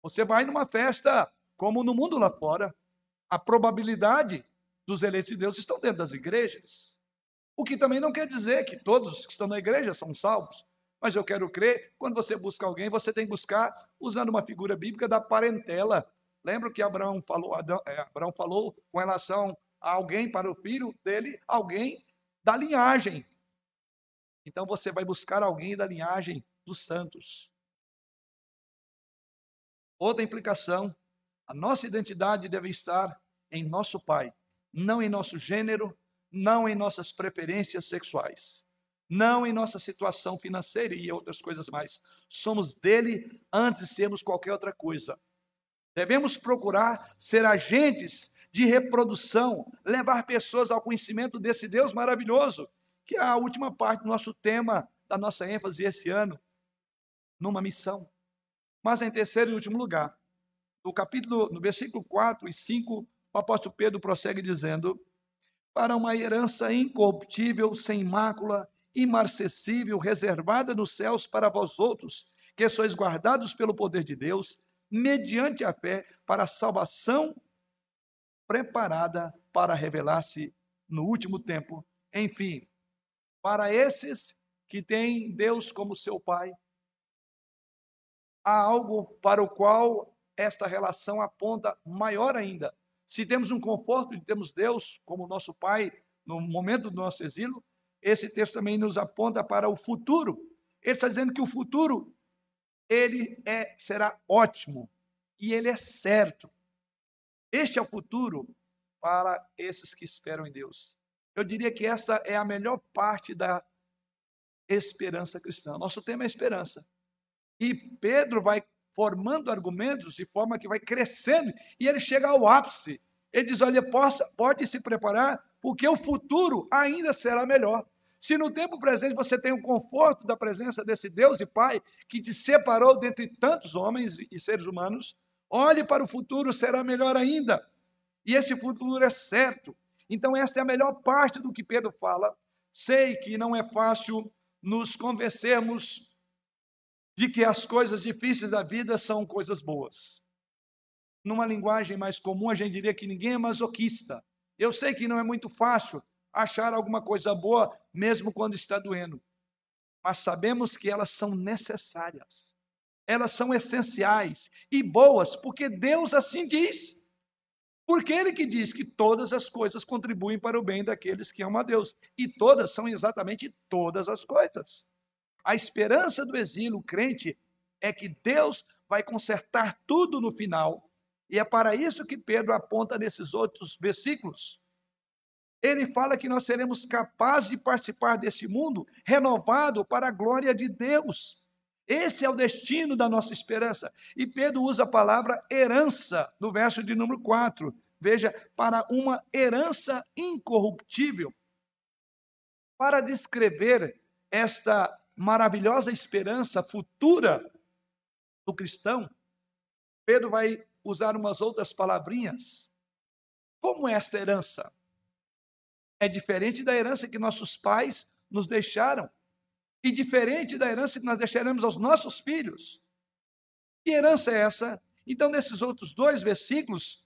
Speaker 1: Você vai numa festa como no mundo lá fora, a probabilidade dos eleitos de Deus estão dentro das igrejas. O que também não quer dizer que todos que estão na igreja são salvos. Mas eu quero crer, quando você busca alguém, você tem que buscar usando uma figura bíblica da parentela. Lembra que Abraão falou, Adão, é, Abraão falou com relação a alguém para o filho dele, alguém da linhagem. Então você vai buscar alguém da linhagem dos santos. Outra implicação a nossa identidade deve estar em nosso Pai, não em nosso gênero, não em nossas preferências sexuais, não em nossa situação financeira e outras coisas mais. Somos dele antes de sermos qualquer outra coisa. Devemos procurar ser agentes de reprodução, levar pessoas ao conhecimento desse Deus maravilhoso, que é a última parte do nosso tema, da nossa ênfase esse ano, numa missão. Mas em terceiro e último lugar, no capítulo, no versículo 4 e 5, o apóstolo Pedro prossegue dizendo: Para uma herança incorruptível, sem mácula, imarcessível, reservada nos céus para vós outros, que sois guardados pelo poder de Deus, mediante a fé, para a salvação preparada para revelar-se no último tempo. Enfim, para esses que têm Deus como seu Pai, há algo para o qual esta relação aponta maior ainda. Se temos um conforto de termos Deus como nosso Pai no momento do nosso exílio, esse texto também nos aponta para o futuro. Ele está dizendo que o futuro ele é, será ótimo e ele é certo. Este é o futuro para esses que esperam em Deus. Eu diria que essa é a melhor parte da esperança cristã. Nosso tema é esperança. E Pedro vai formando argumentos de forma que vai crescendo e ele chega ao ápice. Ele diz: Olha, possa, pode se preparar, porque o futuro ainda será melhor. Se no tempo presente você tem o conforto da presença desse Deus e Pai que te separou dentre tantos homens e seres humanos, olhe para o futuro, será melhor ainda. E esse futuro é certo. Então, essa é a melhor parte do que Pedro fala. Sei que não é fácil nos convencermos de que as coisas difíceis da vida são coisas boas. Numa linguagem mais comum, a gente diria que ninguém é masoquista. Eu sei que não é muito fácil achar alguma coisa boa, mesmo quando está doendo. Mas sabemos que elas são necessárias, elas são essenciais e boas, porque Deus assim diz. Porque Ele que diz que todas as coisas contribuem para o bem daqueles que amam a Deus. E todas são exatamente todas as coisas. A esperança do exílio crente é que Deus vai consertar tudo no final. E é para isso que Pedro aponta nesses outros versículos ele fala que nós seremos capazes de participar desse mundo renovado para a glória de Deus. Esse é o destino da nossa esperança. E Pedro usa a palavra herança no verso de número 4. Veja, para uma herança incorruptível. Para descrever esta maravilhosa esperança futura do cristão, Pedro vai usar umas outras palavrinhas. Como é esta herança? É diferente da herança que nossos pais nos deixaram e diferente da herança que nós deixaremos aos nossos filhos. Que herança é essa? Então, nesses outros dois versículos,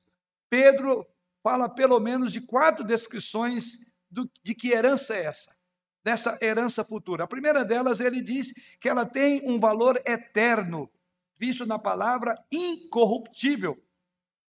Speaker 1: Pedro fala pelo menos de quatro descrições do, de que herança é essa, dessa herança futura. A primeira delas, ele diz que ela tem um valor eterno, visto na palavra incorruptível.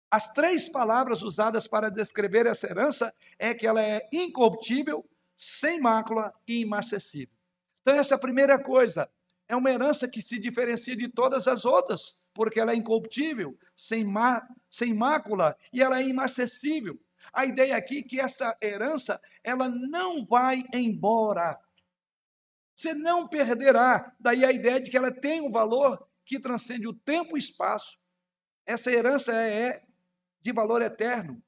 Speaker 1: As três palavras usadas para descrever essa herança é que ela é incorruptível, sem mácula e imarcessível. Então, essa é primeira coisa. É uma herança que se diferencia de todas as outras, porque ela é incorruptível, sem, má, sem mácula e ela é imarcessível. A ideia aqui é que essa herança, ela não vai embora. Você não perderá. Daí a ideia de que ela tem um valor que transcende o tempo e espaço. Essa herança é de valor eterno.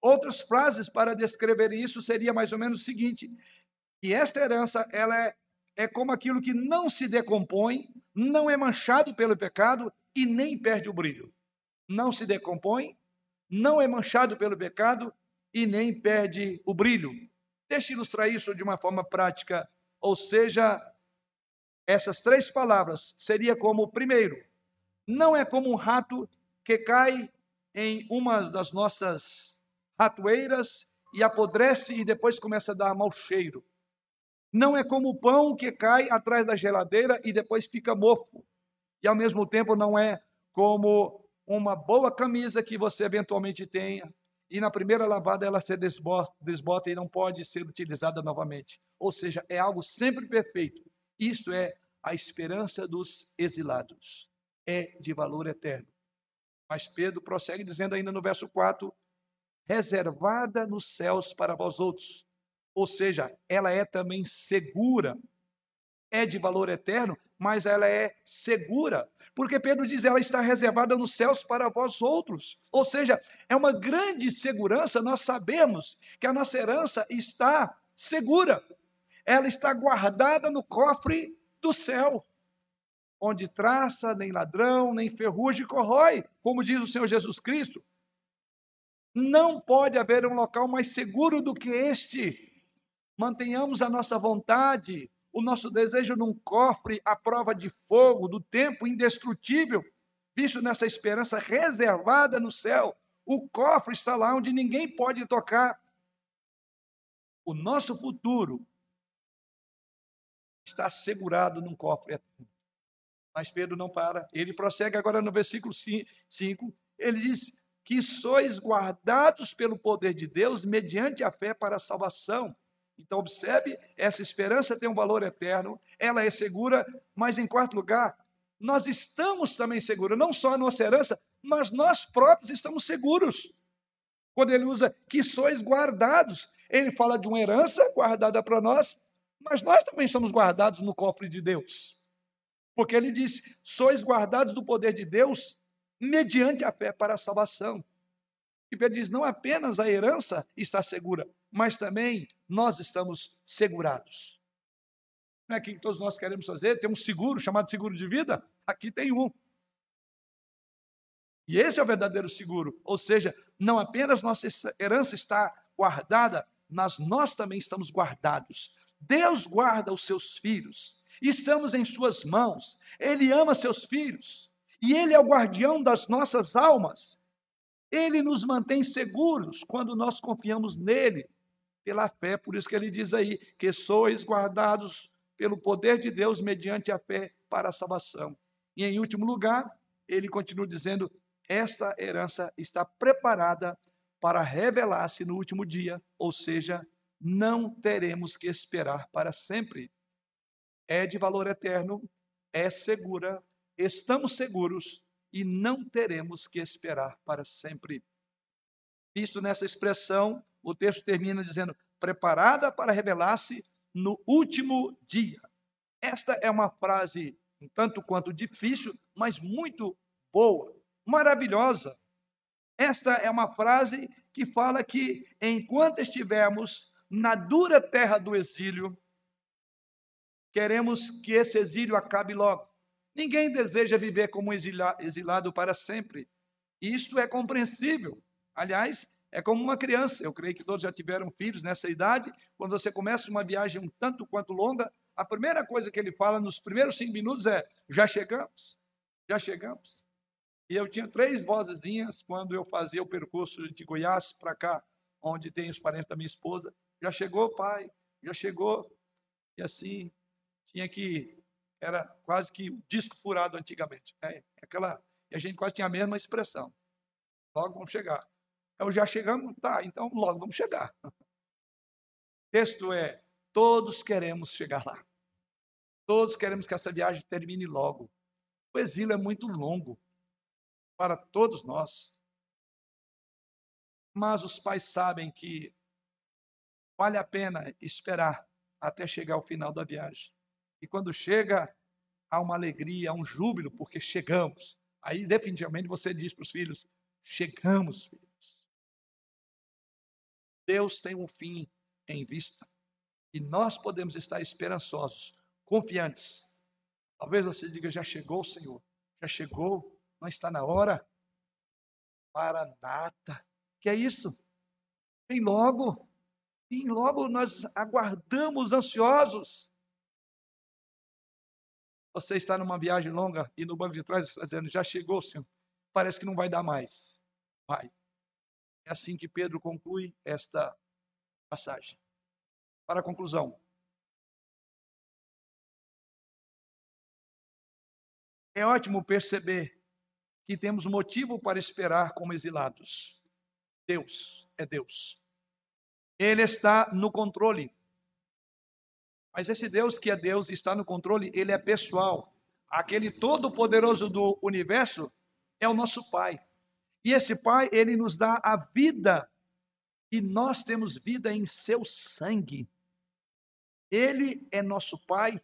Speaker 1: Outras frases para descrever isso seria mais ou menos o seguinte: que esta herança ela é, é como aquilo que não se decompõe, não é manchado pelo pecado e nem perde o brilho. Não se decompõe, não é manchado pelo pecado e nem perde o brilho. Deixe ilustrar isso de uma forma prática, ou seja, essas três palavras seria como primeiro, não é como um rato que cai em uma das nossas ratoeiras e apodrece e depois começa a dar mau cheiro. Não é como o pão que cai atrás da geladeira e depois fica mofo. E ao mesmo tempo não é como uma boa camisa que você eventualmente tenha e na primeira lavada ela se desbota, desbota e não pode ser utilizada novamente. Ou seja, é algo sempre perfeito. Isto é a esperança dos exilados. É de valor eterno. Mas Pedro prossegue dizendo ainda no verso 4: reservada nos céus para vós outros. Ou seja, ela é também segura, é de valor eterno, mas ela é segura. Porque Pedro diz, ela está reservada nos céus para vós outros. Ou seja, é uma grande segurança nós sabemos que a nossa herança está segura. Ela está guardada no cofre do céu, onde traça, nem ladrão, nem ferrugem corrói, como diz o Senhor Jesus Cristo. Não pode haver um local mais seguro do que este. Mantenhamos a nossa vontade, o nosso desejo num cofre à prova de fogo, do tempo indestrutível, visto nessa esperança reservada no céu. O cofre está lá onde ninguém pode tocar. O nosso futuro está segurado num cofre eterno. Mas Pedro não para. Ele prossegue agora no versículo 5. Ele diz que sois guardados pelo poder de Deus mediante a fé para a salvação. Então, observe, essa esperança tem um valor eterno, ela é segura, mas em quarto lugar, nós estamos também seguros, não só a nossa herança, mas nós próprios estamos seguros. Quando ele usa que sois guardados, ele fala de uma herança guardada para nós, mas nós também somos guardados no cofre de Deus. Porque ele diz: sois guardados do poder de Deus mediante a fé para a salvação. E Pedro diz: não apenas a herança está segura, mas também nós estamos segurados. Não é que todos nós queremos fazer? Tem um seguro chamado seguro de vida? Aqui tem um. E esse é o verdadeiro seguro. Ou seja, não apenas nossa herança está guardada, mas nós também estamos guardados. Deus guarda os seus filhos. Estamos em suas mãos. Ele ama seus filhos. E ele é o guardião das nossas almas. Ele nos mantém seguros quando nós confiamos nele, pela fé. Por isso que ele diz aí que sois guardados pelo poder de Deus mediante a fé para a salvação. E em último lugar, ele continua dizendo: esta herança está preparada para revelar-se no último dia, ou seja, não teremos que esperar para sempre. É de valor eterno, é segura, estamos seguros e não teremos que esperar para sempre. Visto nessa expressão, o texto termina dizendo: preparada para revelar-se no último dia. Esta é uma frase um tanto quanto difícil, mas muito boa, maravilhosa. Esta é uma frase que fala que enquanto estivermos na dura terra do exílio, queremos que esse exílio acabe logo. Ninguém deseja viver como exilado para sempre. Isto é compreensível. Aliás, é como uma criança. Eu creio que todos já tiveram filhos nessa idade. Quando você começa uma viagem um tanto quanto longa, a primeira coisa que ele fala nos primeiros cinco minutos é: já chegamos, já chegamos. E eu tinha três vozezinhas quando eu fazia o percurso de Goiás para cá, onde tem os parentes da minha esposa. Já chegou, pai? Já chegou? E assim, tinha que era quase que o disco furado antigamente. Né? Aquela, e a gente quase tinha a mesma expressão. Logo vamos chegar. Eu já chegamos, tá, então logo vamos chegar. O texto é: todos queremos chegar lá. Todos queremos que essa viagem termine logo. O exílio é muito longo para todos nós. Mas os pais sabem que vale a pena esperar até chegar ao final da viagem. E quando chega, há uma alegria, há um júbilo, porque chegamos. Aí, definitivamente, você diz para os filhos: chegamos, filhos. Deus tem um fim em vista. E nós podemos estar esperançosos, confiantes. Talvez você diga: já chegou, Senhor, já chegou, não está na hora. Maranata. Que é isso? Vem logo. Vem logo, nós aguardamos ansiosos. Você está numa viagem longa e no banco de trás está dizendo, já chegou, Senhor. Parece que não vai dar mais. Vai. É assim que Pedro conclui esta passagem. Para a conclusão. É ótimo perceber que temos motivo para esperar como exilados. Deus é Deus. Ele está no controle. Mas esse Deus que é Deus está no controle, ele é pessoal. Aquele todo-poderoso do universo é o nosso Pai. E esse Pai, ele nos dá a vida. E nós temos vida em seu sangue. Ele é nosso Pai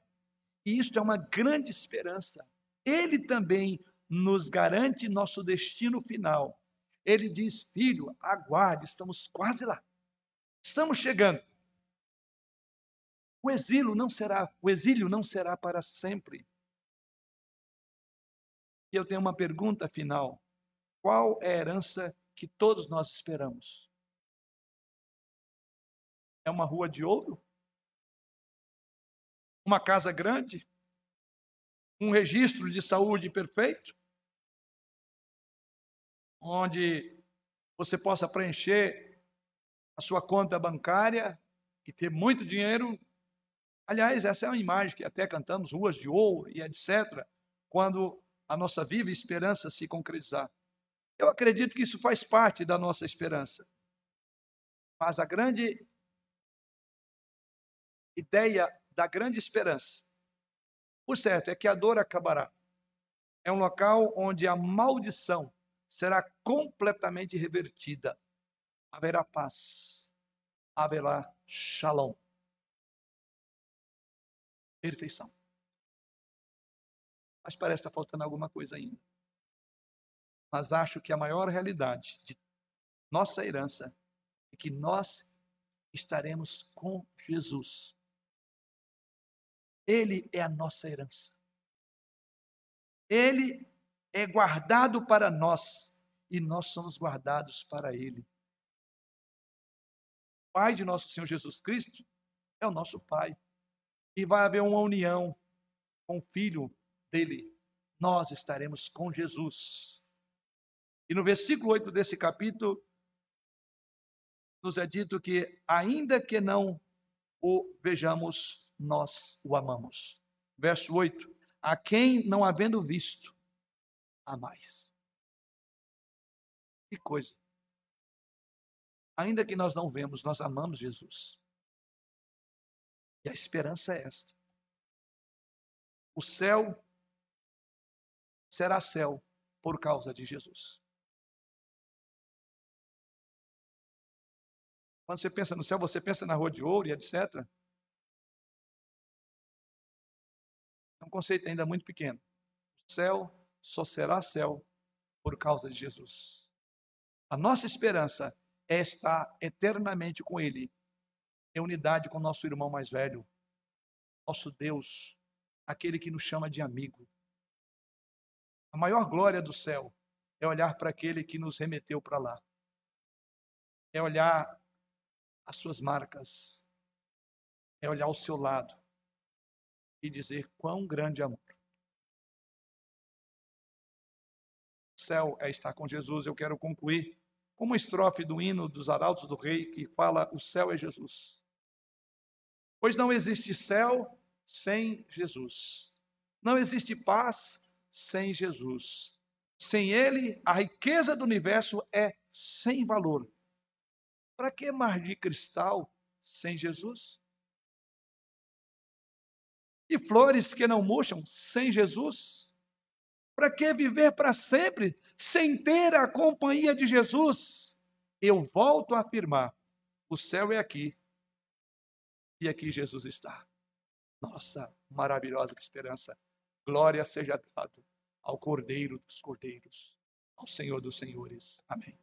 Speaker 1: E isto é uma grande esperança. Ele também nos garante nosso destino final. Ele diz: Filho, aguarde, estamos quase lá. Estamos chegando. O exílio não será, o exílio não será para sempre. E eu tenho uma pergunta final. Qual é a herança que todos nós esperamos? É uma rua de ouro? Uma casa grande? Um registro de saúde perfeito? Onde você possa preencher a sua conta bancária e ter muito dinheiro. Aliás, essa é uma imagem que até cantamos, ruas de ouro e etc., quando a nossa viva esperança se concretizar. Eu acredito que isso faz parte da nossa esperança. Mas a grande ideia da grande esperança, o certo é que a dor acabará. É um local onde a maldição será completamente revertida. Haverá paz. Haverá shalom. Perfeição. Mas parece estar faltando alguma coisa ainda mas acho que a maior realidade de nossa herança é que nós estaremos com Jesus. Ele é a nossa herança. Ele é guardado para nós e nós somos guardados para Ele. O Pai de nosso Senhor Jesus Cristo é o nosso Pai. E vai haver uma união com o Filho dele. Nós estaremos com Jesus. E no versículo 8 desse capítulo, nos é dito que, ainda que não o vejamos, nós o amamos. Verso 8: A quem não havendo visto, a mais. Que coisa. Ainda que nós não vemos, nós amamos Jesus. E a esperança é esta. O céu será céu por causa de Jesus. Quando você pensa no céu, você pensa na rua de ouro e etc. É um conceito ainda muito pequeno. O céu só será céu por causa de Jesus. A nossa esperança é estar eternamente com Ele, em unidade com nosso irmão mais velho, nosso Deus, aquele que nos chama de amigo. A maior glória do céu é olhar para aquele que nos remeteu para lá. É olhar as suas marcas, é olhar ao seu lado e dizer quão grande amor. O céu é estar com Jesus. Eu quero concluir com uma estrofe do hino dos Arautos do Rei que fala: O céu é Jesus. Pois não existe céu sem Jesus. Não existe paz sem Jesus. Sem Ele, a riqueza do universo é sem valor. Para que mar de cristal sem Jesus? E flores que não murcham sem Jesus? Para que viver para sempre sem ter a companhia de Jesus? Eu volto a afirmar: o céu é aqui e aqui Jesus está. Nossa, maravilhosa esperança. Glória seja dada ao Cordeiro dos Cordeiros, ao Senhor dos Senhores. Amém.